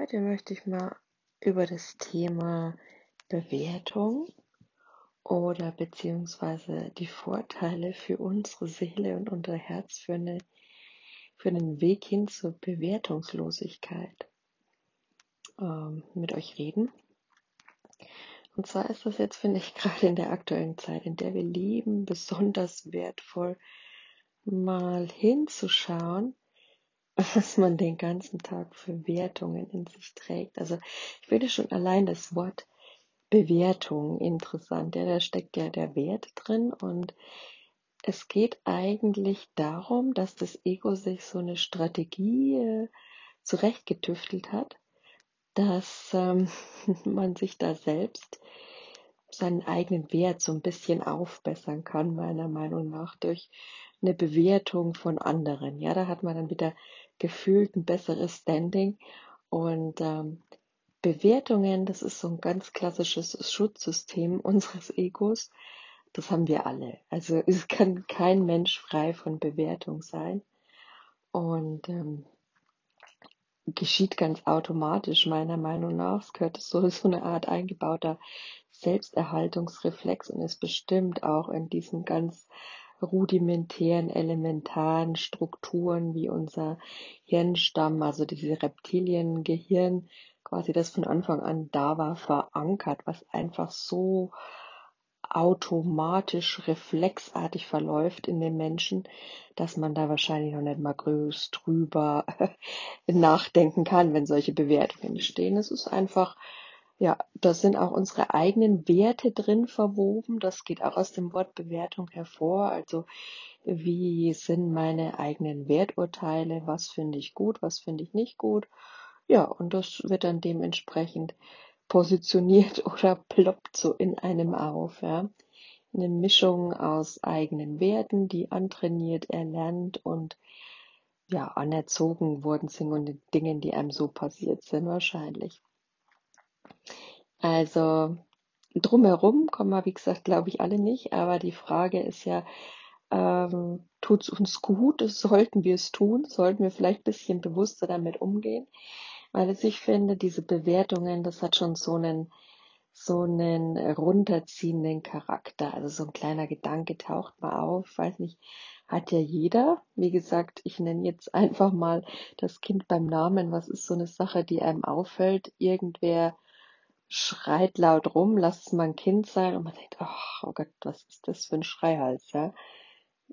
Heute möchte ich mal über das Thema Bewertung oder beziehungsweise die Vorteile für unsere Seele und unser Herz für, eine, für einen Weg hin zur Bewertungslosigkeit ähm, mit euch reden. Und zwar ist das jetzt, finde ich, gerade in der aktuellen Zeit, in der wir leben, besonders wertvoll, mal hinzuschauen, was man den ganzen Tag für Wertungen in sich trägt. Also ich finde schon allein das Wort Bewertung interessant. Ja, da steckt ja der Wert drin und es geht eigentlich darum, dass das Ego sich so eine Strategie äh, zurechtgetüftelt hat, dass ähm, man sich da selbst seinen eigenen Wert so ein bisschen aufbessern kann, meiner Meinung nach, durch eine Bewertung von anderen. Ja, da hat man dann wieder gefühlt ein besseres Standing. Und ähm, Bewertungen, das ist so ein ganz klassisches Schutzsystem unseres Egos. Das haben wir alle. Also es kann kein Mensch frei von Bewertung sein. Und ähm, geschieht ganz automatisch, meiner Meinung nach. Es gehört so, so eine Art eingebauter Selbsterhaltungsreflex und ist bestimmt auch in diesen ganz rudimentären, elementaren Strukturen wie unser Hirnstamm, also diese Reptiliengehirn, quasi das von Anfang an da war, verankert, was einfach so automatisch, reflexartig verläuft in den Menschen, dass man da wahrscheinlich noch nicht mal größt drüber nachdenken kann, wenn solche Bewertungen stehen. Es ist einfach ja, da sind auch unsere eigenen Werte drin verwoben. Das geht auch aus dem Wort Bewertung hervor. Also wie sind meine eigenen Werturteile? Was finde ich gut? Was finde ich nicht gut? Ja, und das wird dann dementsprechend positioniert oder ploppt so in einem auf. Ja. Eine Mischung aus eigenen Werten, die antrainiert, erlernt und ja, anerzogen worden sind und Dingen, die einem so passiert sind, wahrscheinlich. Also drumherum kommen wir, wie gesagt, glaube ich, alle nicht. Aber die Frage ist ja, ähm, tut es uns gut? Sollten wir es tun? Sollten wir vielleicht ein bisschen bewusster damit umgehen? Weil ich finde, diese Bewertungen, das hat schon so einen, so einen runterziehenden Charakter. Also so ein kleiner Gedanke taucht mal auf, weiß nicht, hat ja jeder. Wie gesagt, ich nenne jetzt einfach mal das Kind beim Namen. Was ist so eine Sache, die einem auffällt? Irgendwer schreit laut rum, lasst es mal ein Kind sein und man denkt, ach, oh Gott, was ist das für ein Schreihals, ja?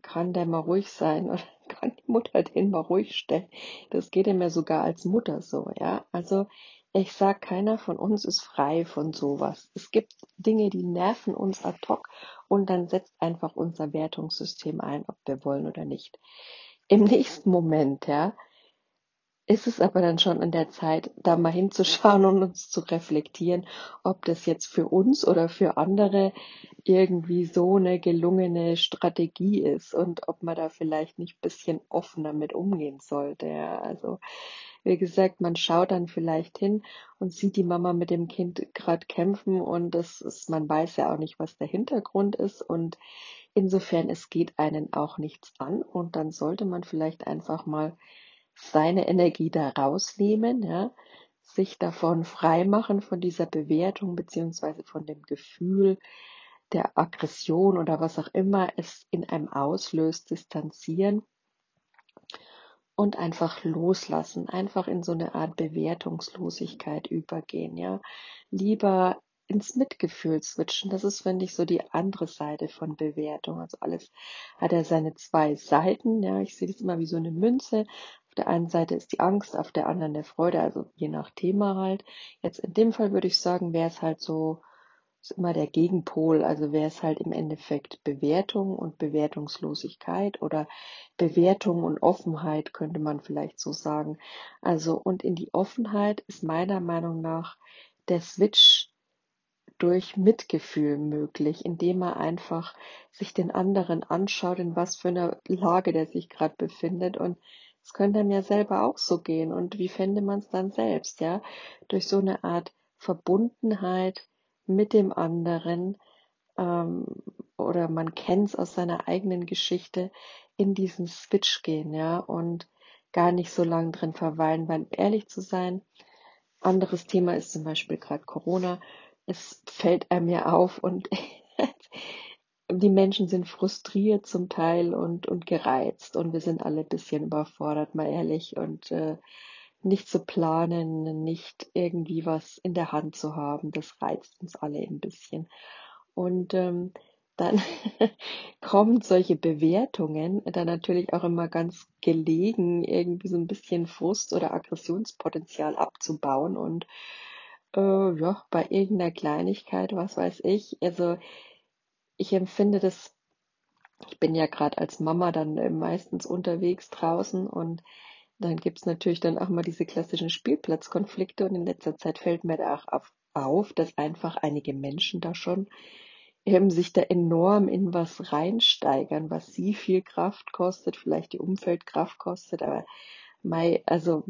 Kann der mal ruhig sein oder kann die Mutter den mal ruhig stellen? Das geht ihm ja sogar als Mutter so, ja? Also, ich sag, keiner von uns ist frei von sowas. Es gibt Dinge, die nerven uns ad hoc und dann setzt einfach unser Wertungssystem ein, ob wir wollen oder nicht. Im nächsten Moment, ja, ist es aber dann schon an der Zeit, da mal hinzuschauen und uns zu reflektieren, ob das jetzt für uns oder für andere irgendwie so eine gelungene Strategie ist und ob man da vielleicht nicht bisschen offener mit umgehen sollte. Ja. Also wie gesagt, man schaut dann vielleicht hin und sieht die Mama mit dem Kind gerade kämpfen und das ist, man weiß ja auch nicht, was der Hintergrund ist und insofern es geht einen auch nichts an und dann sollte man vielleicht einfach mal seine Energie da rausnehmen, ja, sich davon freimachen von dieser Bewertung beziehungsweise von dem Gefühl der Aggression oder was auch immer es in einem auslöst, distanzieren und einfach loslassen, einfach in so eine Art Bewertungslosigkeit übergehen, ja. Lieber ins Mitgefühl switchen. Das ist, finde ich, so die andere Seite von Bewertung. Also alles hat ja seine zwei Seiten. Ja, ich sehe das immer wie so eine Münze. Der einen Seite ist die Angst, auf der anderen der Freude, also je nach Thema halt. Jetzt in dem Fall würde ich sagen, wäre es halt so, ist immer der Gegenpol, also wäre es halt im Endeffekt Bewertung und Bewertungslosigkeit oder Bewertung und Offenheit, könnte man vielleicht so sagen. Also, und in die Offenheit ist meiner Meinung nach der Switch durch Mitgefühl möglich, indem er einfach sich den anderen anschaut, in was für einer Lage der sich gerade befindet und es könnte mir selber auch so gehen. Und wie fände man es dann selbst, ja? Durch so eine Art Verbundenheit mit dem anderen, ähm, oder man kennt es aus seiner eigenen Geschichte, in diesen Switch gehen, ja, und gar nicht so lange drin verweilen, weil ehrlich zu sein, anderes Thema ist zum Beispiel gerade Corona. Es fällt einem ja auf und die Menschen sind frustriert zum Teil und, und gereizt und wir sind alle ein bisschen überfordert, mal ehrlich, und äh, nicht zu planen, nicht irgendwie was in der Hand zu haben, das reizt uns alle ein bisschen. Und ähm, dann kommen solche Bewertungen dann natürlich auch immer ganz gelegen, irgendwie so ein bisschen Frust oder Aggressionspotenzial abzubauen und äh, ja, bei irgendeiner Kleinigkeit, was weiß ich, also ich empfinde das, ich bin ja gerade als Mama dann äh, meistens unterwegs draußen und dann gibt's natürlich dann auch mal diese klassischen Spielplatzkonflikte und in letzter Zeit fällt mir da auch auf, auf dass einfach einige Menschen da schon ähm, sich da enorm in was reinsteigern, was sie viel Kraft kostet, vielleicht die Umfeldkraft kostet, aber mei, also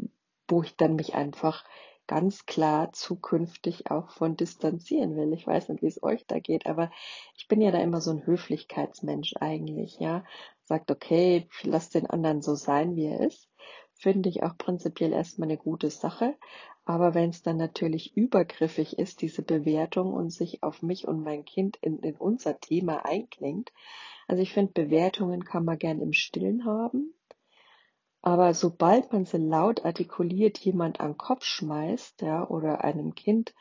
wo ich dann mich einfach ganz klar zukünftig auch von distanzieren will. Ich weiß nicht, wie es euch da geht, aber ich bin ja da immer so ein Höflichkeitsmensch eigentlich, ja. Sagt, okay, lass den anderen so sein, wie er ist. Finde ich auch prinzipiell erstmal eine gute Sache. Aber wenn es dann natürlich übergriffig ist, diese Bewertung und sich auf mich und mein Kind in, in unser Thema einklingt, also ich finde, Bewertungen kann man gern im Stillen haben. Aber sobald man sie laut artikuliert jemand an den Kopf schmeißt, ja, oder einem Kind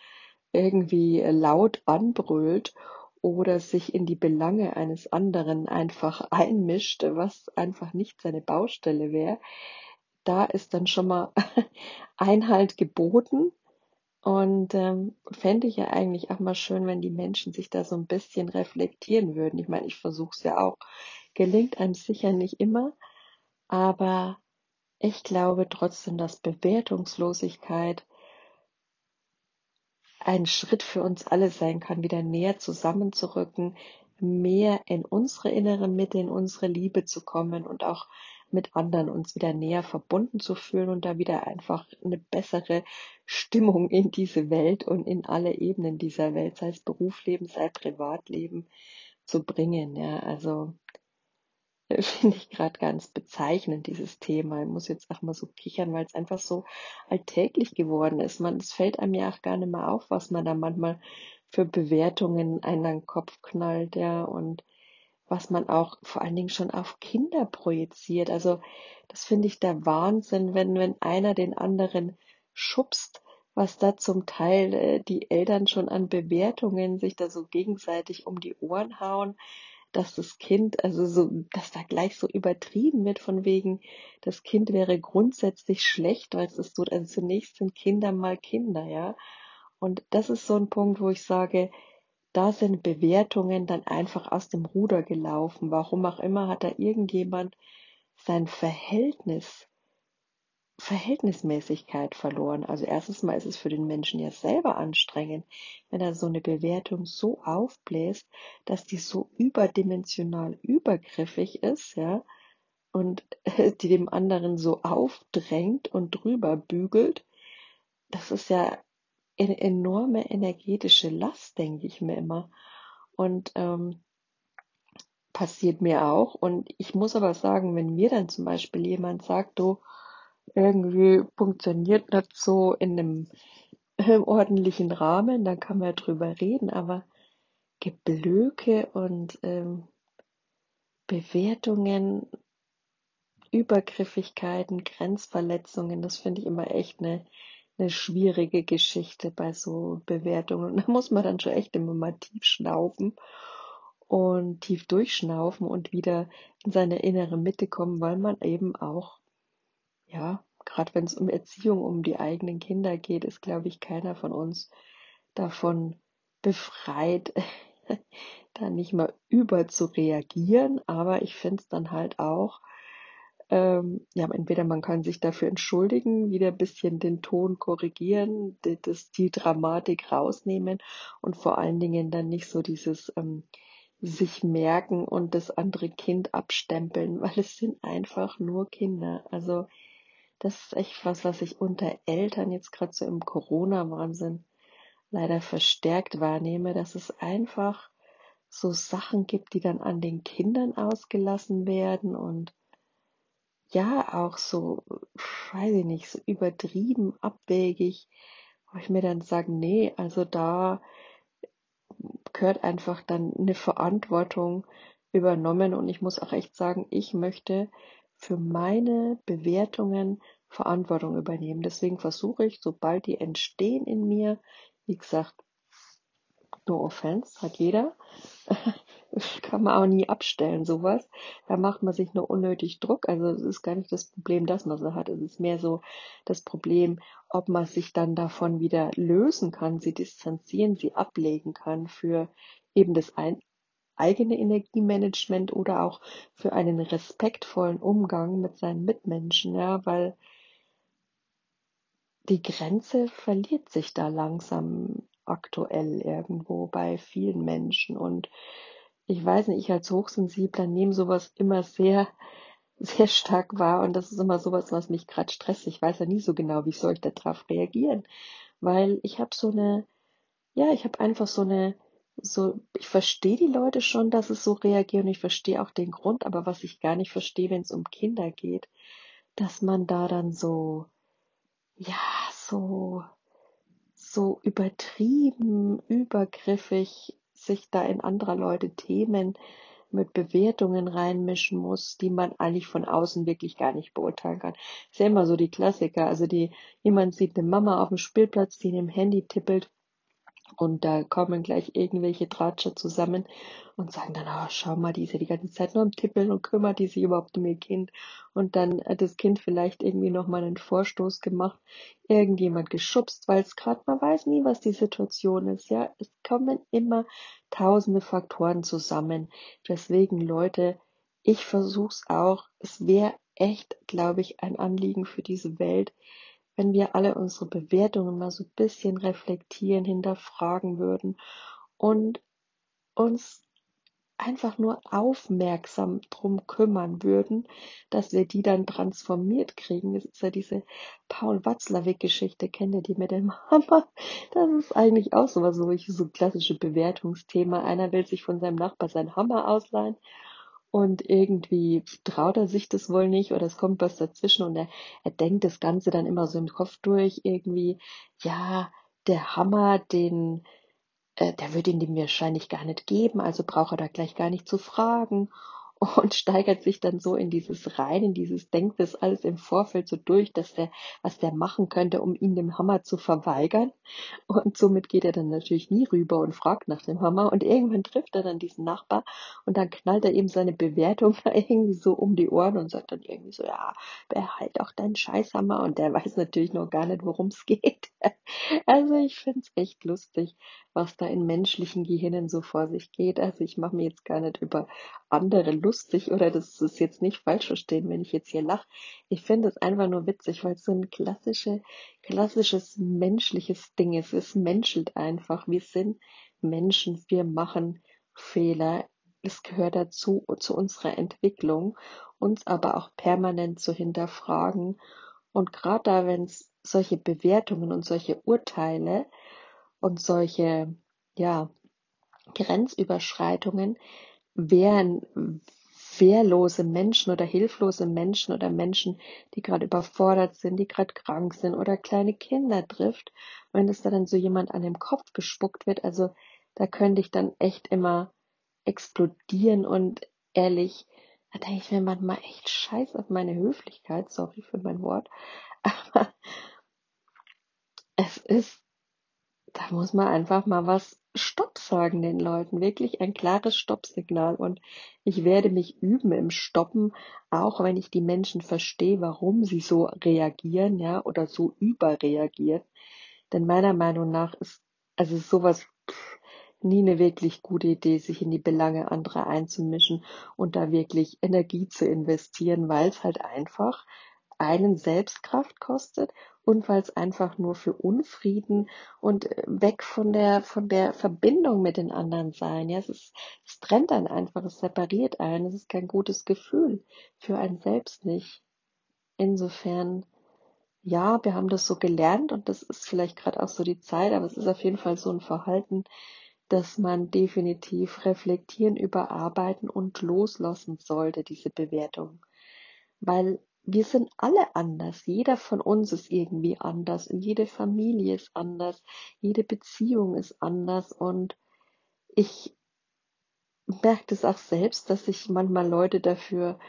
irgendwie laut anbrüllt oder sich in die Belange eines anderen einfach einmischt, was einfach nicht seine Baustelle wäre, da ist dann schon mal Einhalt geboten. Und ähm, fände ich ja eigentlich auch mal schön, wenn die Menschen sich da so ein bisschen reflektieren würden. Ich meine, ich versuche es ja auch. Gelingt einem sicher nicht immer, aber ich glaube trotzdem, dass Bewertungslosigkeit ein Schritt für uns alle sein kann, wieder näher zusammenzurücken, mehr in unsere innere Mitte, in unsere Liebe zu kommen und auch mit anderen uns wieder näher verbunden zu fühlen und da wieder einfach eine bessere Stimmung in diese Welt und in alle Ebenen dieser Welt, sei es Berufsleben, sei Privatleben, zu bringen. Ja, also finde ich gerade ganz bezeichnend, dieses Thema. Ich muss jetzt auch mal so kichern, weil es einfach so alltäglich geworden ist. Man, es fällt einem ja auch gar nicht mehr auf, was man da manchmal für Bewertungen einen an den Kopf knallt, ja, und was man auch vor allen Dingen schon auf Kinder projiziert. Also das finde ich der Wahnsinn, wenn, wenn einer den anderen schubst, was da zum Teil äh, die Eltern schon an Bewertungen sich da so gegenseitig um die Ohren hauen dass das Kind, also so, dass da gleich so übertrieben wird von wegen, das Kind wäre grundsätzlich schlecht, weil es ist so, also zunächst sind Kinder mal Kinder, ja. Und das ist so ein Punkt, wo ich sage, da sind Bewertungen dann einfach aus dem Ruder gelaufen. Warum auch immer hat da irgendjemand sein Verhältnis Verhältnismäßigkeit verloren. Also erstens mal ist es für den Menschen ja selber anstrengend, wenn er so eine Bewertung so aufbläst, dass die so überdimensional übergriffig ist, ja, und die dem anderen so aufdrängt und drüber bügelt. Das ist ja eine enorme energetische Last, denke ich mir immer. Und ähm, passiert mir auch. Und ich muss aber sagen, wenn mir dann zum Beispiel jemand sagt, du, irgendwie funktioniert nicht so in einem äh, ordentlichen Rahmen, dann kann man ja drüber reden, aber Geblöke und ähm, Bewertungen, Übergriffigkeiten, Grenzverletzungen, das finde ich immer echt eine, eine schwierige Geschichte bei so Bewertungen. Und da muss man dann schon echt immer mal tief schnaufen und tief durchschnaufen und wieder in seine innere Mitte kommen, weil man eben auch ja, gerade wenn es um Erziehung, um die eigenen Kinder geht, ist, glaube ich, keiner von uns davon befreit, da nicht mal über zu reagieren. Aber ich finde es dann halt auch, ähm, ja, entweder man kann sich dafür entschuldigen, wieder ein bisschen den Ton korrigieren, die, das, die Dramatik rausnehmen und vor allen Dingen dann nicht so dieses ähm, sich merken und das andere Kind abstempeln, weil es sind einfach nur Kinder. Also das ist echt was, was ich unter Eltern jetzt gerade so im Corona-Wahnsinn leider verstärkt wahrnehme, dass es einfach so Sachen gibt, die dann an den Kindern ausgelassen werden und ja, auch so, weiß ich nicht, so übertrieben abwegig, wo ich mir dann sage, nee, also da gehört einfach dann eine Verantwortung übernommen und ich muss auch echt sagen, ich möchte für meine Bewertungen Verantwortung übernehmen. Deswegen versuche ich, sobald die entstehen in mir, wie gesagt, no offense, hat jeder, kann man auch nie abstellen, sowas. Da macht man sich nur unnötig Druck. Also es ist gar nicht das Problem, dass man sie hat. Es ist mehr so das Problem, ob man sich dann davon wieder lösen kann, sie distanzieren, sie ablegen kann für eben das ein eigene Energiemanagement oder auch für einen respektvollen Umgang mit seinen Mitmenschen, ja, weil die Grenze verliert sich da langsam aktuell irgendwo bei vielen Menschen. Und ich weiß nicht, ich als Hochsensibler nehme sowas immer sehr, sehr stark wahr. Und das ist immer sowas, was mich gerade stresst. Ich weiß ja nie so genau, wie soll ich da drauf reagieren, weil ich habe so eine, ja, ich habe einfach so eine, so, ich verstehe die Leute schon, dass es so reagieren, ich verstehe auch den Grund, aber was ich gar nicht verstehe, wenn es um Kinder geht, dass man da dann so, ja, so, so übertrieben, übergriffig sich da in anderer Leute Themen mit Bewertungen reinmischen muss, die man eigentlich von außen wirklich gar nicht beurteilen kann. ist ja immer so die Klassiker. Also die, jemand sieht eine Mama auf dem Spielplatz, die in dem Handy tippelt und da kommen gleich irgendwelche Tratscher zusammen und sagen dann, oh, schau mal, die ist ja die ganze Zeit nur am Tippeln und kümmert die sich überhaupt um ihr Kind. Und dann hat das Kind vielleicht irgendwie nochmal einen Vorstoß gemacht, irgendjemand geschubst, weil es gerade, man weiß nie, was die Situation ist. Ja, es kommen immer tausende Faktoren zusammen. Deswegen, Leute, ich versuch's auch. Es wäre echt, glaube ich, ein Anliegen für diese Welt, wenn wir alle unsere Bewertungen mal so ein bisschen reflektieren, hinterfragen würden und uns einfach nur aufmerksam drum kümmern würden, dass wir die dann transformiert kriegen. Das ist ja diese Paul Watzlawick-Geschichte, kennt ihr die mit dem Hammer? Das ist eigentlich auch so, so klassische Bewertungsthema. Einer will sich von seinem Nachbar seinen Hammer ausleihen und irgendwie traut er sich das wohl nicht oder es kommt was dazwischen und er, er denkt das Ganze dann immer so im Kopf durch, irgendwie, ja, der Hammer, den, äh, der würde ihn dem wahrscheinlich gar nicht geben, also braucht er da gleich gar nicht zu fragen und steigert sich dann so in dieses rein, in dieses denkt das alles im Vorfeld so durch, dass der, was der machen könnte, um ihn dem Hammer zu verweigern. Und somit geht er dann natürlich nie rüber und fragt nach dem Hammer. Und irgendwann trifft er dann diesen Nachbar und dann knallt er ihm seine Bewertung irgendwie so um die Ohren und sagt dann irgendwie so, ja, behalt auch deinen Scheißhammer. Und der weiß natürlich noch gar nicht, worum es geht. Also ich find's echt lustig, was da in menschlichen Gehirnen so vor sich geht. Also ich mache mir jetzt gar nicht über andere lustig oder das ist jetzt nicht falsch verstehen, wenn ich jetzt hier lache. Ich finde es einfach nur witzig, weil es so ein klassische, klassisches menschliches Ding ist. Es menschelt einfach. Wir sind Menschen, wir machen Fehler. Es gehört dazu, zu unserer Entwicklung, uns aber auch permanent zu hinterfragen. Und gerade da, wenn es solche Bewertungen und solche Urteile und solche, ja, Grenzüberschreitungen wären wehrlose Menschen oder hilflose Menschen oder Menschen, die gerade überfordert sind, die gerade krank sind oder kleine Kinder trifft, wenn es da dann so jemand an den Kopf gespuckt wird, also da könnte ich dann echt immer explodieren und ehrlich, da denke ich mir manchmal echt scheiß auf meine Höflichkeit, sorry für mein Wort, aber es ist, da muss man einfach mal was Stopp sagen den Leuten, wirklich ein klares Stoppsignal. Und ich werde mich üben im Stoppen, auch wenn ich die Menschen verstehe, warum sie so reagieren, ja, oder so überreagieren. Denn meiner Meinung nach ist, also sowas nie eine wirklich gute Idee, sich in die Belange anderer einzumischen und da wirklich Energie zu investieren, weil es halt einfach einen Selbstkraft kostet und weil es einfach nur für Unfrieden und äh, weg von der von der Verbindung mit den anderen sein. Ja, es ist, es trennt einen einfach, es separiert einen, es ist kein gutes Gefühl für einen selbst nicht. Insofern, ja, wir haben das so gelernt und das ist vielleicht gerade auch so die Zeit, aber es ist auf jeden Fall so ein Verhalten, dass man definitiv reflektieren, überarbeiten und loslassen sollte, diese Bewertung. Weil wir sind alle anders. Jeder von uns ist irgendwie anders und jede Familie ist anders. Jede Beziehung ist anders und ich merke das auch selbst, dass ich manchmal Leute dafür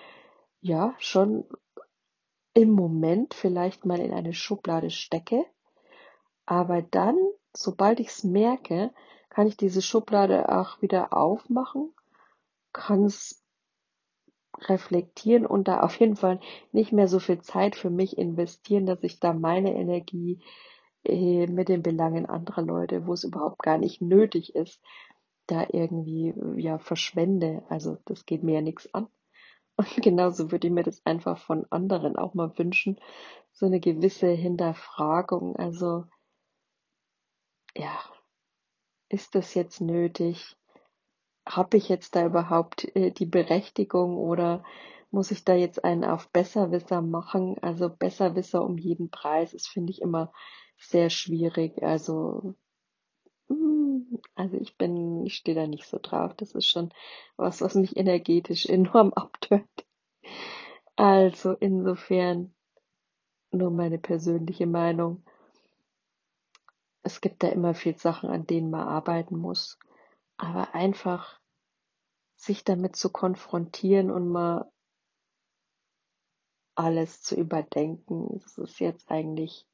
ja schon im Moment vielleicht mal in eine Schublade stecke, aber dann, sobald ich es merke, kann ich diese Schublade auch wieder aufmachen, kann es reflektieren und da auf jeden Fall nicht mehr so viel Zeit für mich investieren, dass ich da meine Energie äh, mit den Belangen anderer Leute, wo es überhaupt gar nicht nötig ist, da irgendwie ja verschwende. Also das geht mir ja nichts an. Und genauso würde ich mir das einfach von anderen auch mal wünschen. So eine gewisse Hinterfragung. Also, ja, ist das jetzt nötig? Habe ich jetzt da überhaupt äh, die Berechtigung oder muss ich da jetzt einen auf Besserwisser machen? Also Besserwisser um jeden Preis ist, finde ich, immer sehr schwierig. Also hm, also ich bin, ich stehe da nicht so drauf. Das ist schon was, was mich energetisch enorm abtönt. Also insofern nur meine persönliche Meinung. Es gibt da immer viel Sachen, an denen man arbeiten muss. Aber einfach sich damit zu konfrontieren und mal alles zu überdenken, das ist jetzt eigentlich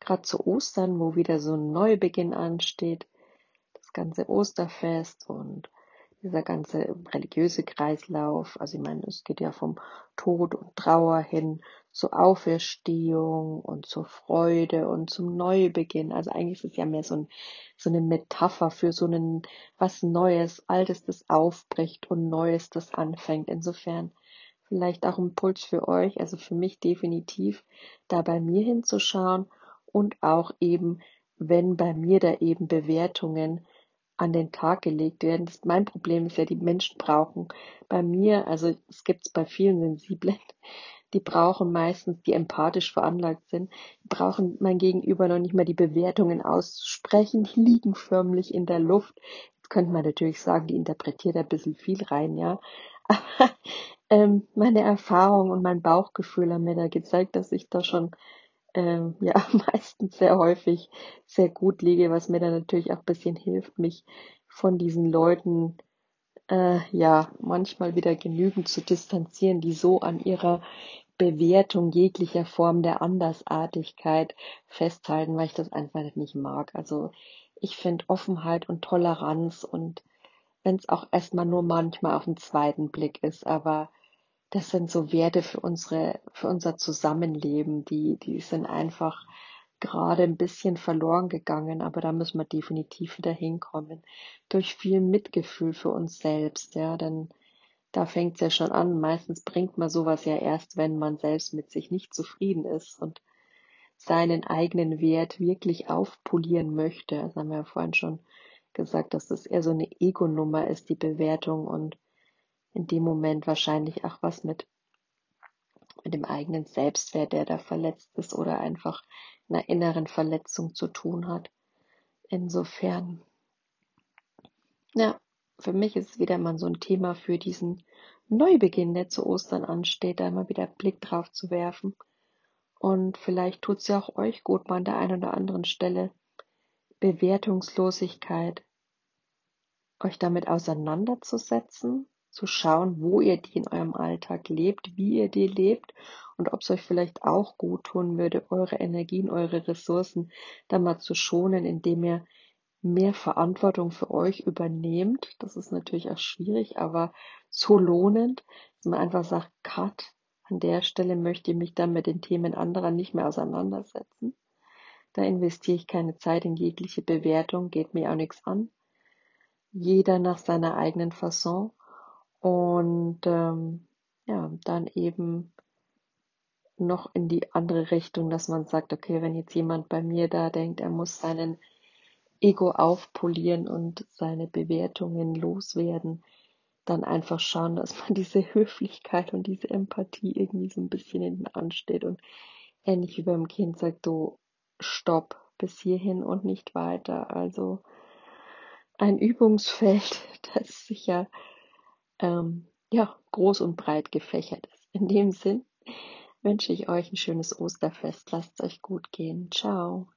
gerade zu Ostern, wo wieder so ein Neubeginn ansteht, das ganze Osterfest und dieser ganze religiöse Kreislauf, also ich meine, es geht ja vom Tod und Trauer hin zur Auferstehung und zur Freude und zum Neubeginn. Also eigentlich ist es ja mehr so, ein, so eine Metapher für so ein was Neues, Altes, das aufbricht und Neues, das anfängt. Insofern vielleicht auch ein Impuls für euch, also für mich definitiv, da bei mir hinzuschauen und auch eben, wenn bei mir da eben Bewertungen an den Tag gelegt werden. Das, mein Problem ist ja, die Menschen brauchen bei mir, also es gibt es bei vielen Sensiblen, die brauchen meistens, die empathisch veranlagt sind, brauchen mein Gegenüber noch nicht mal die Bewertungen auszusprechen, die liegen förmlich in der Luft. Jetzt könnte man natürlich sagen, die interpretiert ein bisschen viel rein, ja. Aber ähm, meine Erfahrung und mein Bauchgefühl haben mir da gezeigt, dass ich da schon ähm, ja meistens sehr häufig sehr gut liege, was mir dann natürlich auch ein bisschen hilft, mich von diesen Leuten äh, ja manchmal wieder genügend zu distanzieren, die so an ihrer Bewertung jeglicher Form der Andersartigkeit festhalten, weil ich das einfach nicht mag. Also ich finde Offenheit und Toleranz und wenn es auch erstmal nur manchmal auf den zweiten Blick ist, aber das sind so Werte für unsere, für unser Zusammenleben, die, die sind einfach gerade ein bisschen verloren gegangen, aber da müssen wir definitiv wieder hinkommen. Durch viel Mitgefühl für uns selbst, ja, denn da fängt es ja schon an. Meistens bringt man sowas ja erst, wenn man selbst mit sich nicht zufrieden ist und seinen eigenen Wert wirklich aufpolieren möchte. Das haben wir ja vorhin schon gesagt, dass das eher so eine Ego-Nummer ist, die Bewertung und in dem Moment wahrscheinlich auch was mit, mit dem eigenen Selbstwert, der da verletzt ist oder einfach einer inneren Verletzung zu tun hat. Insofern, ja, für mich ist es wieder mal so ein Thema für diesen Neubeginn, der zu Ostern ansteht, da immer wieder Blick drauf zu werfen. Und vielleicht tut es ja auch euch gut, mal an der einen oder anderen Stelle Bewertungslosigkeit, euch damit auseinanderzusetzen zu schauen, wo ihr die in eurem Alltag lebt, wie ihr die lebt und ob es euch vielleicht auch gut tun würde, eure Energien, eure Ressourcen da mal zu schonen, indem ihr mehr Verantwortung für euch übernehmt. Das ist natürlich auch schwierig, aber so lohnend, dass man einfach sagt, cut, an der Stelle möchte ich mich dann mit den Themen anderer nicht mehr auseinandersetzen. Da investiere ich keine Zeit in jegliche Bewertung, geht mir auch nichts an. Jeder nach seiner eigenen Fasson und ähm, ja, dann eben noch in die andere Richtung, dass man sagt, okay, wenn jetzt jemand bei mir da denkt, er muss seinen Ego aufpolieren und seine Bewertungen loswerden, dann einfach schauen, dass man diese Höflichkeit und diese Empathie irgendwie so ein bisschen hinten ansteht und ähnlich wie beim Kind sagt, du stopp bis hierhin und nicht weiter. Also ein Übungsfeld, das sicher ähm, ja, groß und breit gefächert ist. In dem Sinn wünsche ich euch ein schönes Osterfest. Lasst es euch gut gehen. Ciao.